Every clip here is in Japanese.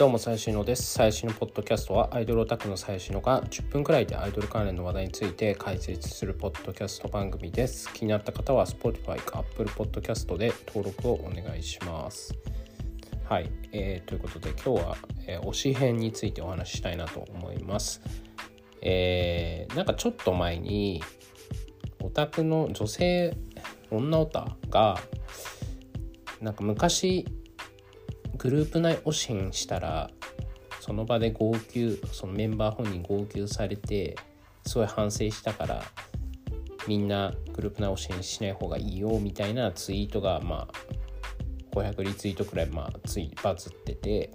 どうも最新のです。最新のポッドキャストはアイドルオタクの最新のが10分くらいでアイドル関連の話題について解説するポッドキャスト番組です。気になった方は Spotify か Apple Podcast で登録をお願いします。はい、えー、ということで今日は、えー、推し編についてお話ししたいなと思います。えー、なんかちょっと前にオタクの女性女オタがなんか昔グループ内推しんしたらその場で号泣そのメンバー本人号泣されてすごい反省したからみんなグループ内推しんしない方がいいよみたいなツイートがまあ500リツイートくらいまあついバズってて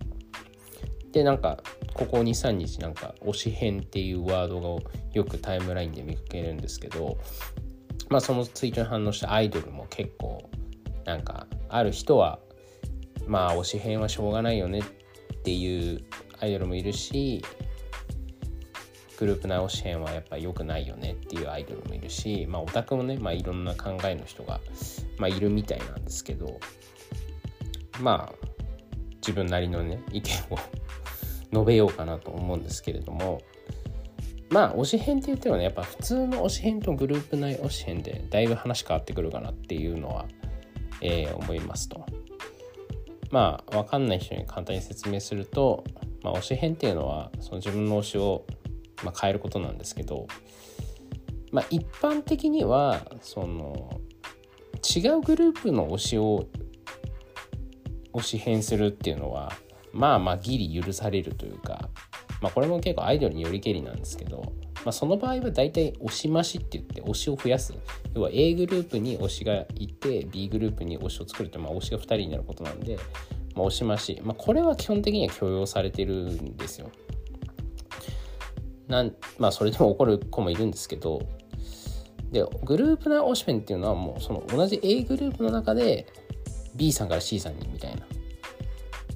でなんかここ23日なんか推し編っていうワードをよくタイムラインで見かけるんですけどまあそのツイートに反応したアイドルも結構なんかある人はまあ推し編はしょうがないよねっていうアイドルもいるしグループ内推し編はやっぱ良くないよねっていうアイドルもいるしまあオタクもね、まあ、いろんな考えの人が、まあ、いるみたいなんですけどまあ自分なりのね意見を 述べようかなと思うんですけれどもまあ推し編って言ってもねやっぱ普通の推し編とグループ内推し編でだいぶ話変わってくるかなっていうのは、えー、思いますと。まあ分かんない人に簡単に説明すると、まあ、推し編っていうのはその自分の推しを、まあ、変えることなんですけど、まあ、一般的にはその違うグループの推しを推し変するっていうのはまあまあギリ許されるというか、まあ、これも結構アイドルによりけりなんですけど、まあ、その場合は大体推し増しって言って推しを増やす。要は A グループに推しがいて B グループに推しを作るってまあ推しが2人になることなんで、まあ、推し増し、まあ、これは基本的には許容されてるんですよ。なんまあそれでも怒る子もいるんですけどでグループな推しペンっていうのはもうその同じ A グループの中で B さんから C さんにみたいな。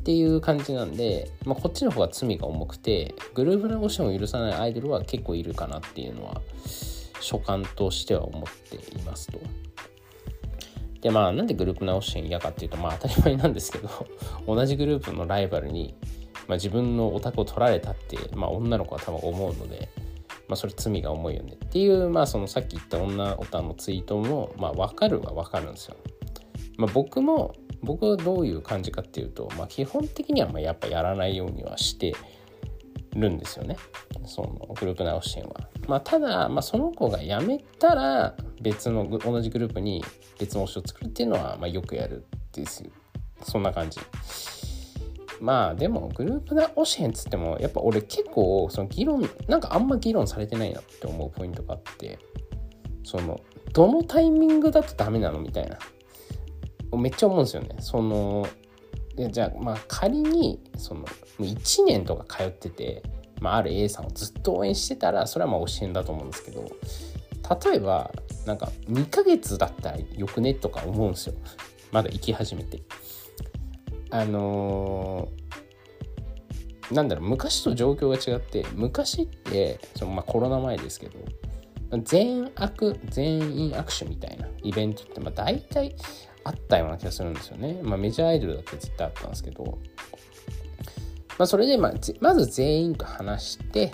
っていう感じなんで、まあ、こっちの方が罪が重くてグループの推しを許さないアイドルは結構いるかなっていうのは所感としては思っていますと。でまあなんでグループ直し嫌かっていうとまあ当たり前なんですけど 同じグループのライバルに、まあ、自分のオタクを取られたって、まあ、女の子は多分思うので、まあ、それ罪が重いよねっていうまあそのさっき言った女オタのツイートもまあ分かるは分かるんですよ。まあ、僕も僕はどういう感じかっていうと、まあ、基本的にはまやっぱやらないようにはしてるんですよねそのグループ直しは。まあ、ただ、まあ、その子が辞めたら別の同じグループに別の推しを作るっていうのは、ま、よくやるですよそんな感じ。まあでもグループな推しへんっつってもやっぱ俺結構その議論なんかあんま議論されてないなって思うポイントがあってそのどのタイミングだとダメなのみたいなめっちゃ思うんですよね。そのじゃあまあ仮にその1年とか通ってて、まあ、ある A さんをずっと応援してたらそれはまあ教えんだと思うんですけど例えばなんか2ヶ月だったらよくねとか思うんですよまだ行き始めて。あのー、なんだろう昔と状況が違って昔ってそのまあコロナ前ですけど全悪全員握手みたいなイベントってまあ大体あったような気がするんですよね。まあ、メジャーアイドルだって絶対あったんですけど、まあ、それでままず全員と話して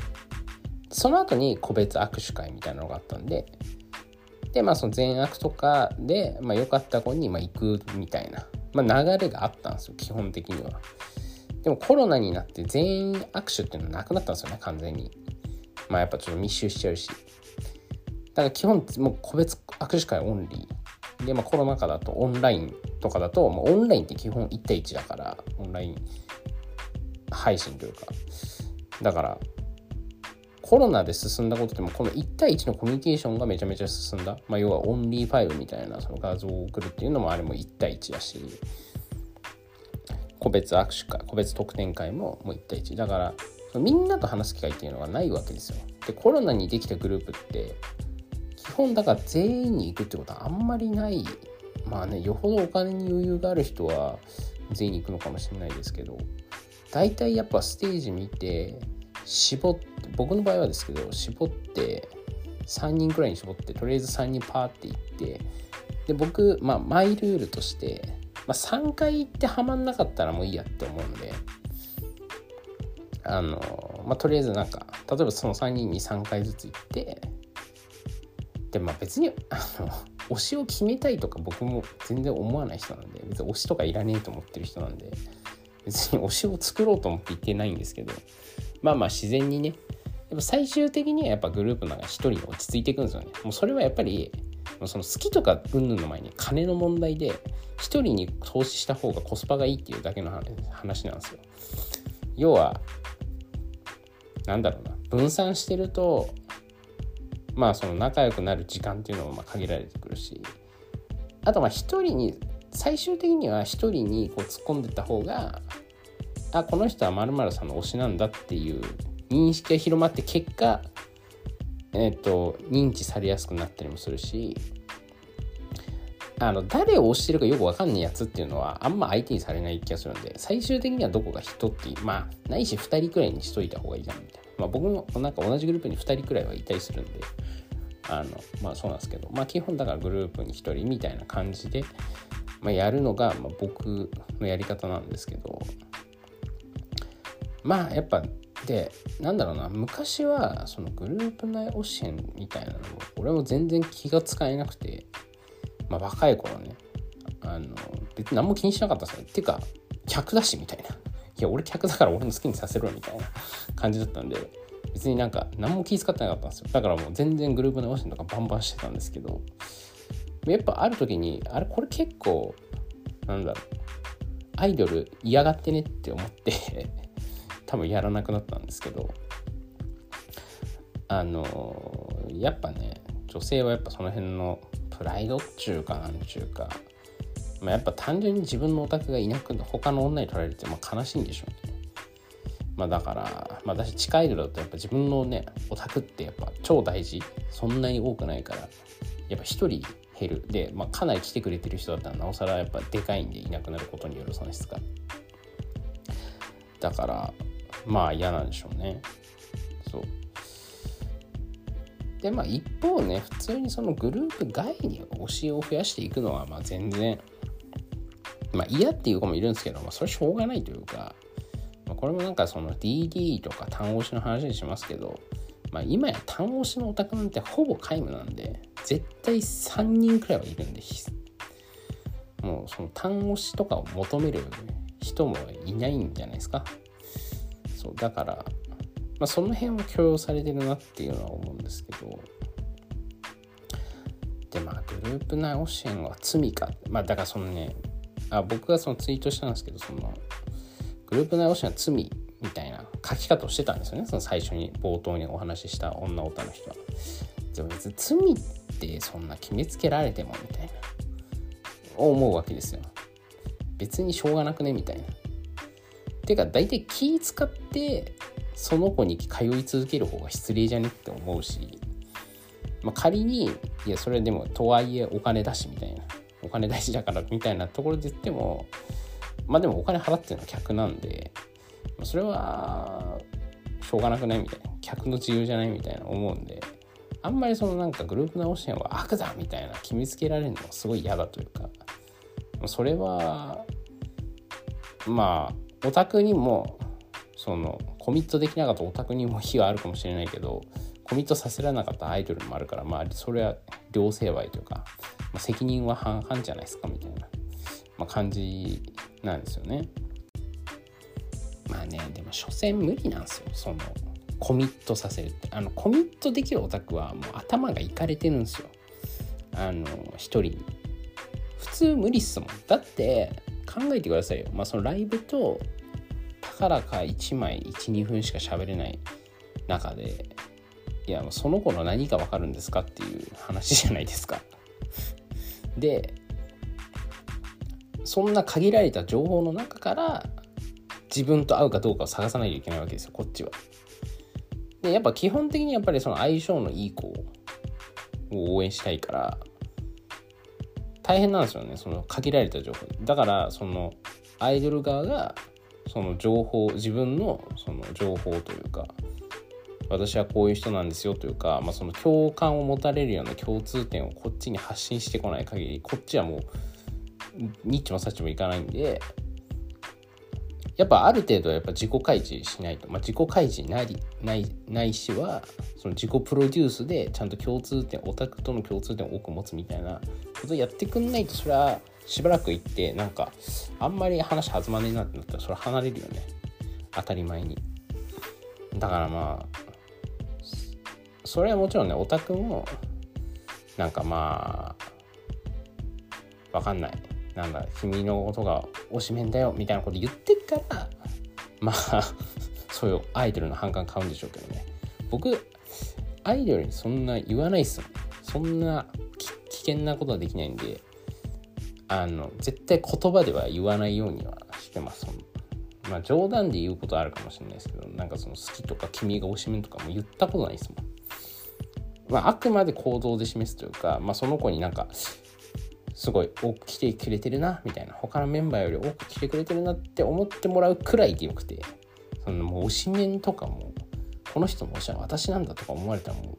その後に個別握手会みたいなのがあったんででまあその全握とかで、まあ、良かった子にま行くみたいな、まあ、流れがあったんですよ基本的には。でもコロナになって全員握手っていうのはなくなったんですよね完全に。まあやっぱちょっと密集しちゃうし。だから基本もう個別握手会オンリー。で、まあ、コロナ禍だとオンラインとかだと、まあ、オンラインって基本1対1だからオンライン配信というか。だからコロナで進んだことでもこの1対1のコミュニケーションがめちゃめちゃ進んだ、まあ、要はオンリーファイルみたいなその画像を送るっていうのもあれも1対1だし。個別握手会個別特典会ももう1対1だからみんなと話す機会っていうのがないわけですよ。でコロナにできたグループって基本だから全員に行くってことはあんまりない。まあねよほどお金に余裕がある人は全員に行くのかもしれないですけど大体やっぱステージ見て絞って僕の場合はですけど絞って3人くらいに絞ってとりあえず3人パーって行ってで僕、まあ、マイルールとして、まあ、3回行ってはまんなかったらもういいやって思うのであのまあとりあえずなんか例えばその3人に3回ずつ行ってでまあ別にあの推しを決めたいとか僕も全然思わない人なんで別に推しとかいらねえと思ってる人なんで別に推しを作ろうと思って言ってないんですけどまあまあ自然にねやっぱ最終的にはやっぱグループの中一人に落ち着いていくんですよね。もうそれはやっぱりその好きとか云々の前に金の問題で一人に投資した方がコスパがいいっていうだけの話なんですよ。要はなんだろうな分散してるとまあその仲良くなる時間っていうのもまあ限られてくるし。あとまあ一人に最終的には一人にこう突っ込んでった方があこの人はまるさんの推しなんだっていう認識が広まって結果えっ、ー、と認知されやすくなったりもするし。あの誰を推してるかよく分かんないやつっていうのはあんま相手にされない気がするんで最終的にはどこが人っていうまあないし2人くらいにしといた方がいいじゃんみたいな。まあ僕もなんか同じグループに2人くらいはいたりするんであのまあそうなんですけどまあ基本だからグループに1人みたいな感じで、まあ、やるのが、まあ、僕のやり方なんですけどまあやっぱでなんだろうな昔はそのグループ内推し変みたいなのも俺も全然気が使えなくてまあ若い頃ねあの別に何も気にしなかったですよっていうか客だしみたいな。や俺客だから俺の好きにさせろみたいな感じだったんで別になんか何も気遣ってなかったんですよ。だからもう全然グループの推しとかバンバンしてたんですけどやっぱある時にあれこれ結構なんだろうアイドル嫌がってねって思って 多分やらなくなったんですけどあのやっぱね女性はやっぱその辺のプライドっちゅうかなんちゅうか、まあ、やっぱ単純に自分のオタクがいなく他の女に取られてまあ悲しいんでしょうねまあだから、まあ私近いアイドルだとやっぱ自分のね、オタクってやっぱ超大事。そんなに多くないから、やっぱ一人減る。で、まあかなり来てくれてる人だったらなおさらやっぱでかいんでいなくなることによる損失が。だから、まあ嫌なんでしょうねそうでまあ一方ね普通にそのグループ外に推しを増やしていくのはまあ全然まあ嫌っていう子もいるんですけど、まあ、それしょうがないというか、まあ、これもなんかその DD とか単押しの話にしますけど、まあ、今や単押しのオタクなんてほぼ皆無なんで絶対3人くらいはいるんでもうその単押しとかを求める人もいないんじゃないですか。そうだから、まあ、その辺を許容されてるなっていうのは思うんですけどでまあグループ内教えは罪か。まあだからそのねあ僕がそのツイートしたんですけどそのグループ内教えは罪みたいな書き方をしてたんですよねその最初に冒頭にお話しした女オタの人は。でも別に罪ってそんな決めつけられてもみたいな思うわけですよ。別にしょうがなくねみたいな。ていうか大体気使ってその子に通い続ける方が失礼じゃねって思うし、まあ、仮にいやそれでもとはいえお金だしみたいな金大事だからみたいなところで言ってもまあでもお金払ってるのは客なんでそれはしょうがなくないみたいな客の自由じゃないみたいな思うんであんまりそのなんかグループ直しは悪だみたいな決めつけられるのはすごい嫌だというかそれはまあオタクにもそのコミットできなかったオタクにも非はあるかもしれないけどコミットさせられなかったアイドルもあるからまあそれは両成敗というか、まあ、責任は半々じゃないですかみたいな、まあ、感じなんですよね。まあねでも所詮無理なんですよ。そのコミットさせるって。あのコミットできるオタクはもう頭がいかれてるんですよ。あの一人に。普通無理っすもん。だって考えてくださいよ。まあそのライブとたかだか1枚12分しか喋れない。中で。いやその子の何が分かるんですかっていう話じゃないですか。でそんな限られた情報の中から自分と合うかどうかを探さないといけないわけですよこっちは。でやっぱ基本的にやっぱりその相性のいい子を応援したいから大変なんですよねその限られた情報だからそのアイドル側がその情報自分のその情報というか私はこういう人なんですよというか、まあ、その共感を持たれるような共通点をこっちに発信してこない限りこっちはもうニッチもサッチもいかないんでやっぱある程度やっぱ自己開示しないと、まあ、自己開示なりないないしはその自己プロデュースでちゃんと共通点オタクとの共通点を多く持つみたいなことやってくんないとそれはしばらく行ってなんかあんまり話弾まねえなってなったらそれ離れるよね。当たり前に。だからまあそれはもちろんねオタクもなんかまあわかんない。なんだ君のことが推しメンだよみたいなこと言ってからまあそういうアイドルの反感買うんでしょうけどね。僕アイドルにそんな言わないっすもん。そんな危険なことはできないんであの絶対言葉では言わないようにはしてます。まあ冗談で言うことあるかもしれないですけどなんかその好きとか君が推しメンとかも言ったことないですもん。まあ、あくまで行動で示すというか、まあ、その子になんかすごい多く来てくれてるなみたいな。他のメンバーより多く来てくれてるなって思ってもらうくらいでよくてそのもう推しメンとかもこの人の推しは私なんだとか思われたらもう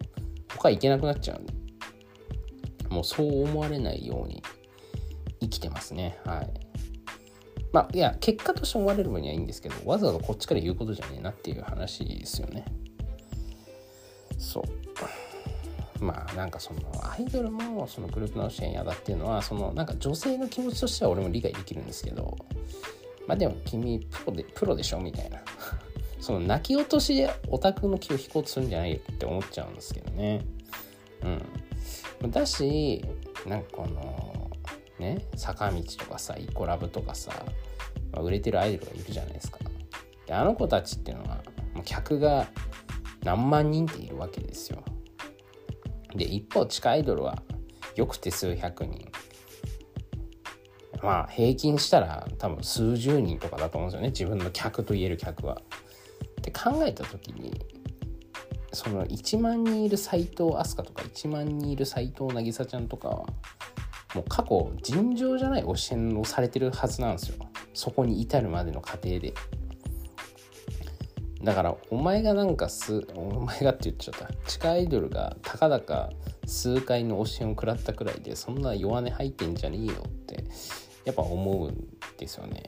他行けなくなっちゃうんでもうそう思われないように生きてますね。はい。まあいや結果として思われる分にはいいんですけどわざわざこっちから言うことじゃねえなっていう話ですよね。そう。まあなんかそのアイドルもそのグループの支援嫌だっていうのはそのなんか女性の気持ちとしては俺も理解できるんですけどまあでも君プロでプロでしょみたいな。その泣き落としでオタクの気を引こうとするんじゃないよって思っちゃうんですけどね。うん。だしなんかこのね坂道とかさイコラブとかさ、まあ、売れてるアイドルがいるじゃないですか。であの子たちっていうのはもう客が何万人っているわけですよ。で一方地下アイドルはよくて数百人まあ平均したら多分数十人とかだと思うんですよね自分の客と言える客は。って考えた時にその1万人いる斎藤飛鳥とか1万人いる斎藤渚ちゃんとかはもう過去尋常じゃない教えをされてるはずなんですよそこに至るまでの過程で。だからお前がなんかすお前がって言っちゃった。地下アイドルがたかだか数回の教えを食らったくらいでそんな弱音入ってんじゃねえよってやっぱ思うんですよね。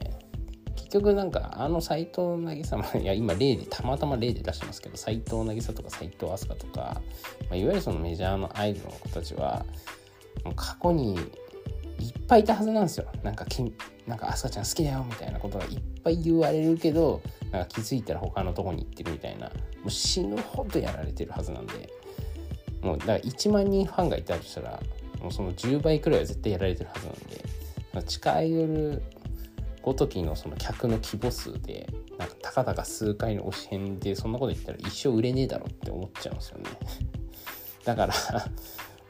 結局なんかあの斎藤渚ま いや今例でたまたま例で出してますけど斎藤渚とか斎藤飛鳥とか、まあ、いわゆるそのメジャーのアイドルの子たちはもう過去にいっぱいいたはずなんですよ。なんかきなんか飛鳥ちゃん好きだよみたいなことがいっぱい言われるけどなんか気づいたら他のとこに行ってるみたいな。もう死ぬほどやられてるはずなんで。もうだから1万人ファンがいたとしたらもうその10倍くらいは絶対やられてるはずなんで。地下アイドルごときのその客の規模数でなんかたかだか数回の推し変でそんなこと言ったら一生売れねえだろって思っちゃうんですよね。だから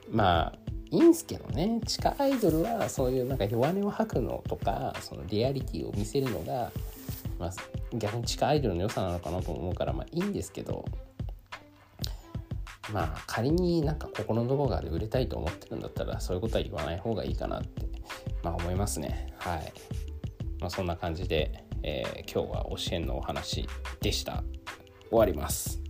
まあいいんすけどね。地下アイドルはそういうなんか弱音を吐くのとかそのリアリティを見せるのがまあ、逆に地下アイドルの良さなのかなと思うからまあいいんですけどまあ仮になんか心の動画で売れたいと思ってるんだったらそういうことは言わない方がいいかなってまあ思いますね。はい。まあそんな感じで、えー、今日は教えんのお話でした。終わります。